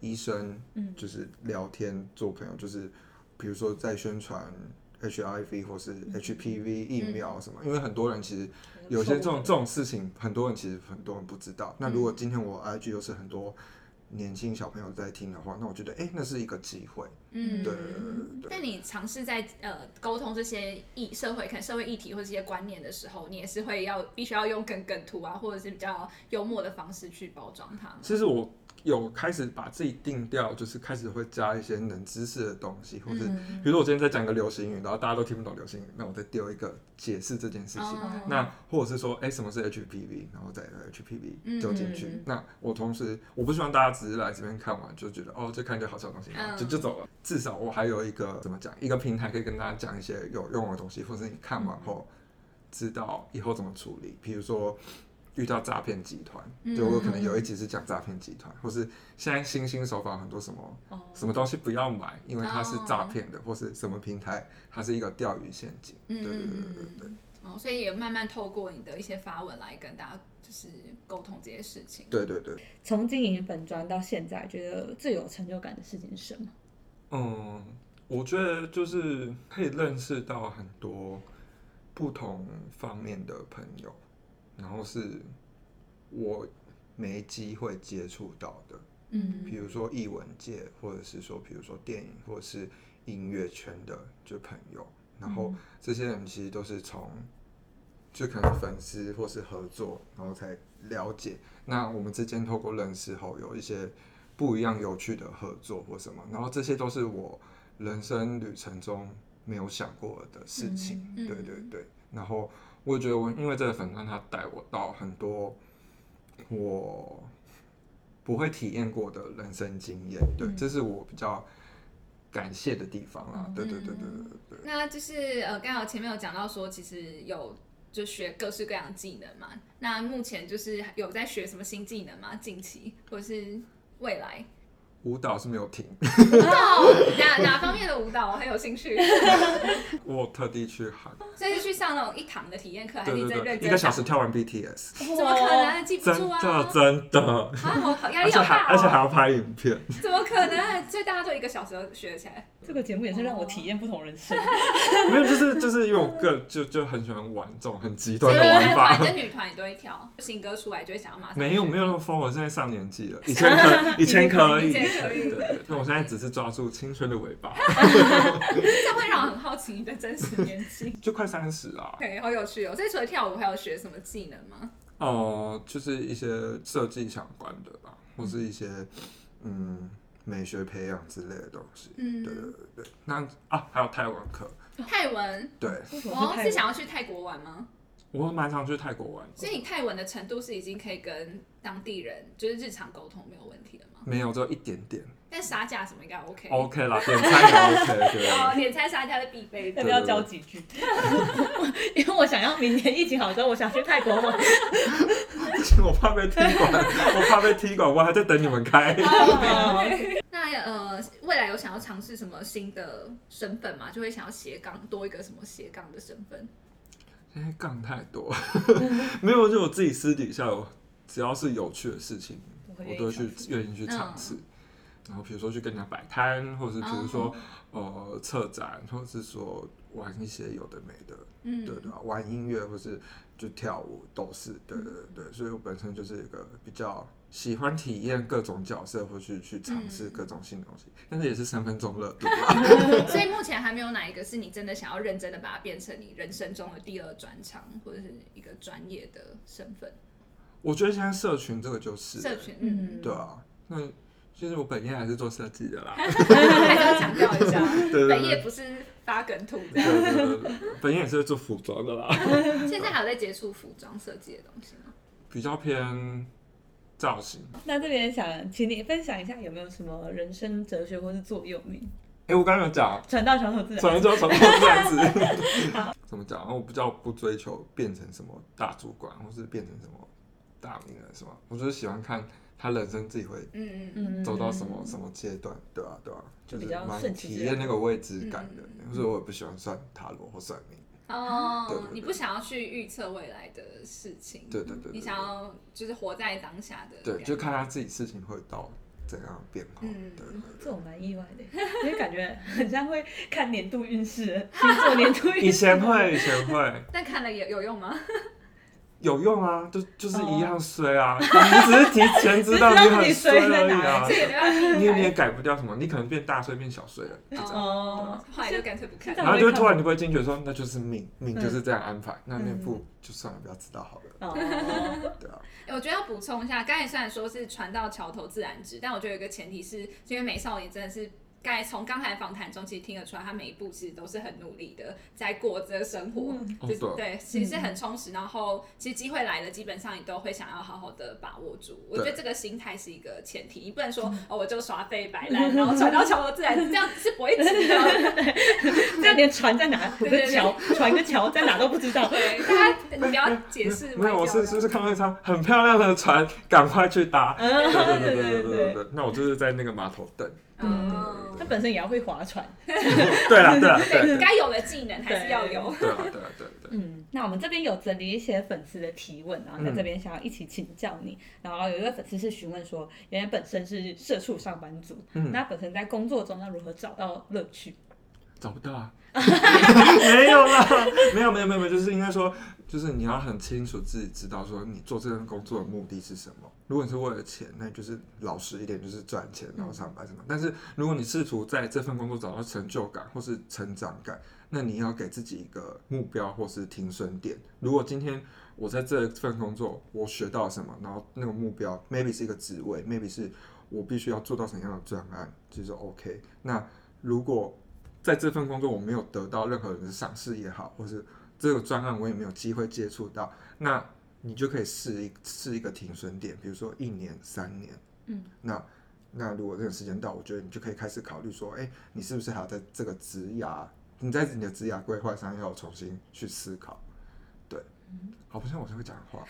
S3: 医生，
S2: 嗯。
S3: 就是聊天做朋友，就是比如说在宣传 HIV 或是 HPV 疫苗什么，因为很多人其实有些这种这种事情，很多人其实很多人不知道。那如果今天我 IG 又是很多年轻小朋友在听的话，那我觉得哎、诶那是一个机会。
S1: 嗯，
S3: 对。
S1: 但你尝试在呃沟通这些议社会可能社会议题或这些观念的时候，你也是会要必须要用梗梗图啊，或者是比较幽默的方式去包装它。
S3: 其实我有开始把自己定调，就是开始会加一些冷知识的东西，或是
S2: 嗯
S3: 比如说我今天在讲个流行语，然后大家都听不懂流行语，那我再丢一个解释这件事情。
S1: 哦
S3: 那或者是说，哎、什么是 HPV，然后再把 HPV 丢进去。
S2: 嗯
S3: 那我同时，我不希望大家只是来这边看完就觉得，哦，这看一堆好笑的东西，就
S1: 嗯
S3: 就走了。至少我还有一个怎么讲，一个平台可以跟大家讲一些有用的东西，或者是你看完后知道以后怎么处理。比如说遇到诈骗集团，
S1: 嗯
S3: 就我可能有一集是讲诈骗集团，或是现在新兴手法很多什么
S2: 哦
S3: 什么东西不要买，因为它是诈骗的，或是什么平台它是一个钓鱼陷阱。对对对对对对。
S1: 哦，所以也慢慢透过你的一些发文来跟大家就是沟通这些事情。
S3: 对对对，
S2: 从经营本专到现在，觉得最有成就感的事情是什么？
S3: 嗯，我觉得就是可以认识到很多不同方面的朋友，然后是我没机会接触到的，
S1: 嗯。
S3: 比如说艺文界，或者是说，比如说电影或者是音乐圈的就朋友，然后这些人其实都是从就可能粉丝或是合作，然后才了解。那我们之间透过认识后，有一些不一样有趣的合作或什么，然后这些都是我人生旅程中没有想过的事情。
S1: 嗯。
S3: 对对对，然后我也觉得我因为这个粉钻，它带我到很多我不会体验过的人生经验。对，
S2: 嗯
S3: 这是我比较感谢的地方啊。对对对对对对对。
S1: 那就是呃，刚好前面有讲到说，其实有就学各式各样的技能嘛。那目前就是有在学什么新技能吗？近期或者是未来？
S3: 舞蹈是没有停，
S1: 舞蹈哪哪方面的舞蹈我很有兴趣？
S3: 我特地去喊，
S1: 所以是去上那种一堂的体验课，还是
S3: 对对对，
S1: 你在认真
S3: 一个小时
S1: 上？
S3: 跳完 BTS，
S1: 怎么可能记不
S3: 真
S1: 住啊？
S3: 的真的，
S1: 啊，我好压
S3: 而且
S1: 力好大
S3: 还而且还
S1: 哦！
S3: 要拍影片，
S1: 怎么可能？所以大家都一个小时就学起来？
S2: 这个节目也是让我体验不同人生。
S3: 没有就是就是因为我个就就很喜欢玩这种很极端的玩法
S1: 团。跟女团你都会跳，新歌出来就会想要马上
S3: 没有没有那么疯，我现在上年纪了，以前可 以前可以，
S1: 以前可以
S3: 对对对，那我现在只是抓住青春的尾巴，
S1: 这样会让我很好奇你的真实年纪。
S3: 就快三十啊。
S1: OK，好有趣哦！所以除了跳舞，还有学什么技能吗？
S3: 哦、就是一些设计相关的吧，或是一些嗯美学培养之类的东西。
S1: 嗯
S3: 对对对对。那啊，还有泰文课，
S1: 泰文，
S3: 对
S1: 哦，是想要去泰国玩吗？
S3: 我蛮常去泰国玩。
S1: 所以你泰文的程度是已经可以跟当地人就是日常沟通没有问题的吗？
S3: 没有，只有一点点。
S1: 但杀价什么应该 OK。
S3: OK 啦，点餐也 OK，对。
S1: 哦，点餐杀价是必备的。
S2: 要不要教几句？因为我想要明年疫情好之后，我想去泰国玩。
S3: 我怕被踢馆，我怕被踢馆，我还在等你们开。
S1: 哦 那那呃，未来有想要尝试什么新的身份吗？就会想要斜杠多一个什么斜杠的身份？
S3: 因为杠太多，没有，就我自己私底下，我只要是有趣的事情，
S2: 我
S3: 都会去
S2: 愿意
S3: 去尝试。然后比如说去跟人家摆摊，或者是比如说、呃策展，或者是说玩一些有的没的，
S1: 嗯，
S3: 对对吧？玩音乐或是就跳舞都是，对对对对。所以我本身就是一个比较喜欢体验各种角色，或去去尝试各种新东西，但是也是三分钟热度啦。
S1: 所以目前还没有哪一个是你真的想要认真的把它变成你人生中的第二专长，或者是一个专业的身份。
S3: 我觉得现在社群这个就是，
S1: 社群，嗯，
S2: 嗯，
S3: 对啊，那其实我本业还是做设计的啦。
S1: 还是要强调一下，
S3: 对对
S1: 本业不是发梗图这
S3: 对
S1: 样。
S3: 对对对，本业也是做服装的啦，
S1: 现在还有在接触服装设计的东西吗？
S3: 比较偏造型。
S2: 那这边想请你分享一下，有没有什么人生哲学或是座右铭？
S3: 哎、我刚刚有讲，
S2: 传道传统自然。
S3: 传说传统自然子，怎么讲？然后我比较不追求变成什么大主管，或是变成什么大名人，是吗？我就是喜欢看他人生自己会
S1: 嗯嗯
S2: 嗯
S3: 走到什么什么阶段，对吧、对吧、
S2: 就是比较
S3: 蛮体验那个未知感的
S1: 嗯，
S3: 所以我也不喜欢算塔罗或算命。
S1: 哦你不想要去预测未来的事情，
S3: 对对对对
S1: 你想要就是活在当下的
S3: 对，就看他自己事情会到怎样的变化。
S1: 嗯
S3: 对，
S2: 这种蛮意外的，因为感觉很像会看年度运势，星座年度运势。
S3: 以前会，以前会
S1: 但看了也有用吗？
S3: 有用啊，就就是
S2: 哦
S3: 一样衰啊。你只是提前知道你很衰而已啊 你你也改不掉什么，你可能变大衰变小衰了，就这样。
S2: 哦，
S1: 后来就干脆不看
S3: 然后就突然你会惊觉说，那就是命，命
S2: 嗯
S3: 就是这样安排。那那不就算了，不要知道好了，
S2: 哦，
S3: 对啊。
S1: 欸 我觉得要补充一下，刚才虽然说是船到桥头自然直，但我觉得有一个前提是，因为美少年真的是。从刚才访谈中，其实听得出来，他每一步其实都是很努力的，在过着生活，就是
S3: 对，
S1: 其实很充实。然后，其实机会来了，基本上你都会想要好好的把握住。我觉得这个心态是一个前提，你不能说哦，我就耍废白烂，然后船到桥头自然，这样是不一直的，
S2: 这样连船在哪、个桥、船个桥在哪都不知道。
S1: 对，大家你不要解释。
S3: 没有，我是就是看到一张很漂亮的船，赶快去搭。对对对对对对，那我就是在那个码头等。
S1: 嗯，
S2: 他本身也要会划船。
S3: 对啦对啦对
S1: 对，
S3: 对
S1: 该有的技能还是要有。
S3: 对啦对啦对对。
S2: 嗯，那我们这边有整理一些粉丝的提问，然后在这边想要一起请教你。然后有一位粉丝是询问说，原来本身是社畜上班族，
S3: 嗯
S2: 那本身在工作中要如何找到乐趣？
S3: 找不到啊，没有啦，没有没有没有没有，就是应该说，就是你要很清楚自己知道说你做这份工作的目的是什么。如果你是为了钱，那就是老实一点，就是赚钱然后上班什么。但是如果你试图在这份工作找到成就感或是成长感，那你要给自己一个目标或是停损点。如果今天我在这份工作我学到了什么，然后那个目标 maybe 是一个职位，maybe 是我必须要做到什么样的专案，就是 OK。那如果在这份工作我没有得到任何人的赏识也好，或是这个专案我也没有机会接触到，那你就可以试一试一个停损点，比如说一年、三年，
S2: 嗯，
S3: 那那如果这个时间到，我觉得你就可以开始考虑说，哎、你是不是还要在这个职涯，你在你的职涯规划上要重新去思考，对，好不像我是会讲话，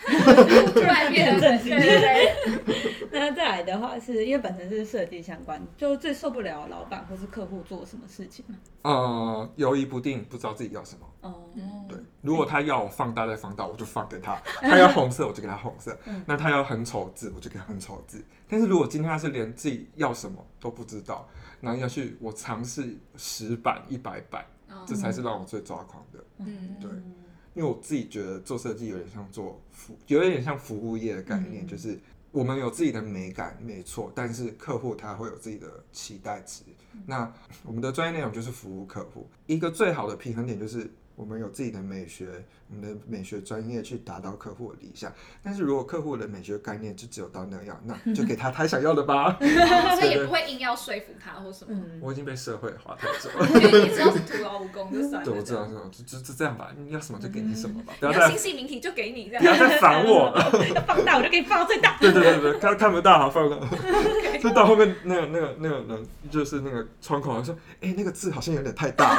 S1: 突然变得
S2: 正经
S1: 对对对，
S2: 那再来的话，是因为本身是设计相关，就最受不了老板或是客户做什么事情吗？
S3: 呃，犹疑不定，不知道自己要什么。
S2: 哦，
S3: 对，如果他要我放大再放大，我就放给他；他要红色，我就给他红色。那他要很丑字，我就给他很丑字。但是如果今天他是连自己要什么都不知道，然后要去我尝试十版、一百版，这才是让我最抓狂的。
S1: 嗯，
S3: 对，因为我自己觉得做设计有点像做服，有一点像服务业的概念，就是我们有自己的美感，没错，但是客户他会有自己的期待值。那我们的专业内容就是服务客户，一个最好的平衡点就是我们有自己的美学，我们的美学专业去达到客户的理想。但是如果客户的美学概念就只有到那样，那就给他他想要的吧。
S1: 所以也不会硬要说服他或什么，
S2: 嗯，
S3: 我已经被社会化太久了。
S1: 因为你知道是徒劳无功就算了。
S3: 对，我知道，知道，就就就这样吧。你要什么就给你什么吧，不要再
S1: 要新细名体就给你这样
S3: 不要。再烦我。
S2: 要 放大我就给你放到最大。
S3: 对对对对，看看不到，好放大。就到后面那个那个那个人，就是那个窗口说，哎、那个字好像有点太大。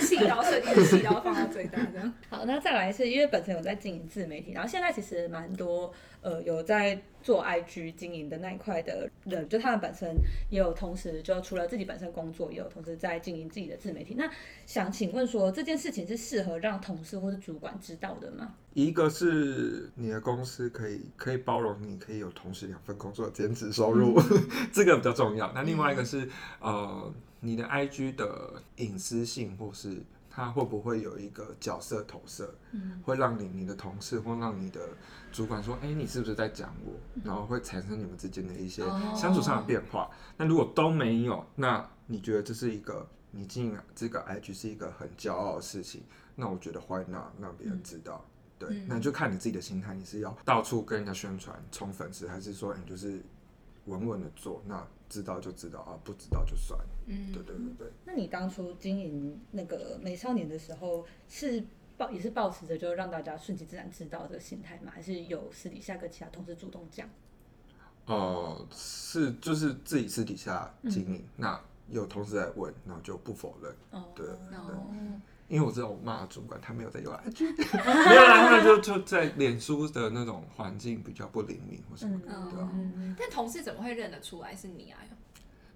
S1: 细刀设计的细刀放到最大这样。
S2: 好，那再来是因为本身有在经营自媒体，然后现在其实蛮多呃有在做 IG 经营的那一块的人，就他们本身也有同时就除了自己本身工作，也有同时在经营自己的自媒体。那想请问说，这件事情是适合让同事或是主管知道的吗？
S3: 一个是你的公司可以可以包容你可以有同时两份工作兼职收入，这个比较重要。那另外一个是呃，你的 IG 的隐私性或是它会不会有一个角色投射，会让你你的同事或让你的主管说，哎、你是不是在讲我？然后会产生你们之间的一些
S1: 哦
S3: 相处上的变化。那如果都没有，那你觉得这是一个你经营这个 IG 是一个很骄傲的事情？那我觉得 why not 让别人知道？对，
S1: 嗯
S3: 那就看你自己的心态，你是要到处跟人家宣传冲粉丝，还是说你就是稳稳的做？那知道就知道啊，不知道就算。
S1: 嗯
S3: 对对对对。
S2: 那你当初经营那个美少年的时候，是抱也是抱持着就让大家顺其自然知道这个心态吗？还是有私底下跟其他同事主动讲？
S3: 呃，是就是自己私底下经营，那有同事在问，然后就不否认，
S2: 哦，
S3: 对对，
S1: 哦，
S3: 因为我知道我骂的主管他没有在用 IG，没有啦，他们就就在脸书的那种环境比较不灵敏或什么的，
S1: 嗯
S3: 对啊。
S2: 嗯，
S1: 但同事怎么会认得出来是你啊？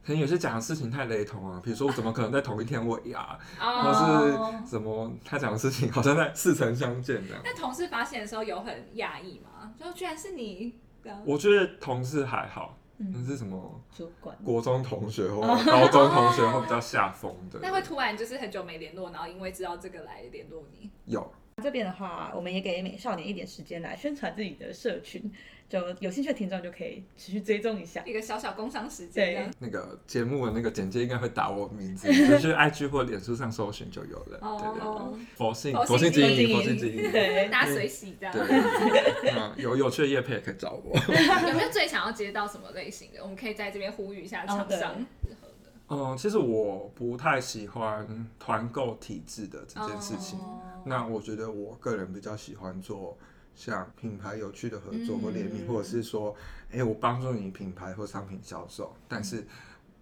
S3: 可能有些讲的事情太雷同啊，比如说我怎么可能在同一天尾牙，或
S1: 哦，
S3: 是什么他讲的事情好像在似曾相见这样。
S1: 那同事发现的时候有很讶异吗？就居然是你，
S3: 我觉得同事还好，
S2: 嗯
S3: 那是什么
S2: 主管。
S3: 国中同学或高中同学会比较下风的。
S1: 那会突然就是很久没联络，然后因为知道这个来联络你。
S3: 有
S2: 这边的话，我们也给美少年一点时间来宣传自己的社群，就有兴趣的听众就可以持续追踪一下。
S1: 一个小小工商时间，
S2: 对
S3: 那个节目的那个简介应该会打我名字，就是 IG 或脸书上搜寻就有了。对对
S1: 哦
S3: 对，佛性
S1: 佛性
S3: 佛性经营，佛性经营。
S2: 对，
S1: 大家随喜这样。
S3: 对，嗯，有有趣的叶配也可以找我。
S1: 有没有最想要接到什么类型的？我们可以在这边呼吁一下厂商
S3: 嗯，其实我不太喜欢团购体制的这件事情。
S1: 哦
S3: 那我觉得我个人比较喜欢做像品牌有趣的合作
S1: 嗯
S3: 或联名，或者是说，哎、我帮助你品牌或商品销售，但是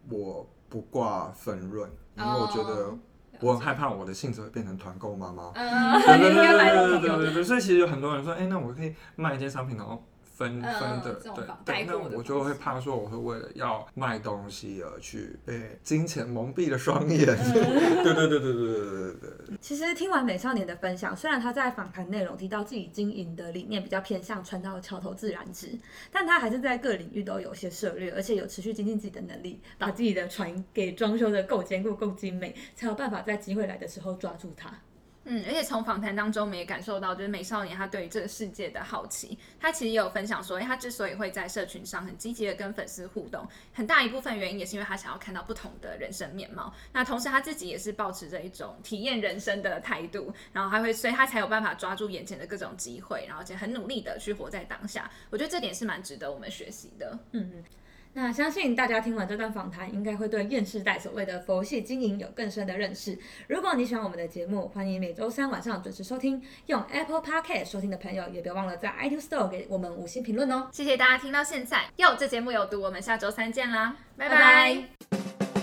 S3: 我不挂分润，因为我觉得
S1: 哦
S3: 我很害怕我的性质会变成团购妈妈。
S1: 嗯，
S3: 对对对对对对对，所以其实有很多人说，哎、那我可以卖一件商品，然后分
S1: 嗯
S3: 分的，对
S1: 这种方
S3: 对，那我就会怕说，我会为了要卖东西而去被金钱蒙蔽了双眼。
S1: 嗯
S3: 对对对对对对对对对。
S2: 其实听完美少年的分享，虽然他在访谈内容提到自己经营的理念比较偏向传到桥头自然直，但他还是在各领域都有些涉略，而且有持续精进自己的能力，把自己的船给装修的够坚固、够精美，才有办法在机会来的时候抓住它。
S1: 嗯，而且从访谈当中，我们也感受到，就是美少年他对于这个世界的好奇。他其实也有分享说，他之所以会在社群上很积极的跟粉丝互动，很大一部分原因也是因为他想要看到不同的人生面貌。那同时他自己也是保持着一种体验人生的态度，然后他会，所以他才有办法抓住眼前的各种机会，然后且很努力的去活在当下。我觉得这点是蛮值得我们学习的。
S2: 嗯嗯，那相信大家听完这段访谈，应该会对厌世代所谓的佛系经营有更深的认识。如果你喜欢我们的节目，欢迎每周三晚上准时收听。用 Apple Podcast 收听的朋友，也别忘了在 iTunes Store 给我们五星评论哦。
S1: 谢谢大家听到现在，哟，这节目有毒，我们下周三见啦，拜
S2: 拜
S1: 拜
S2: 拜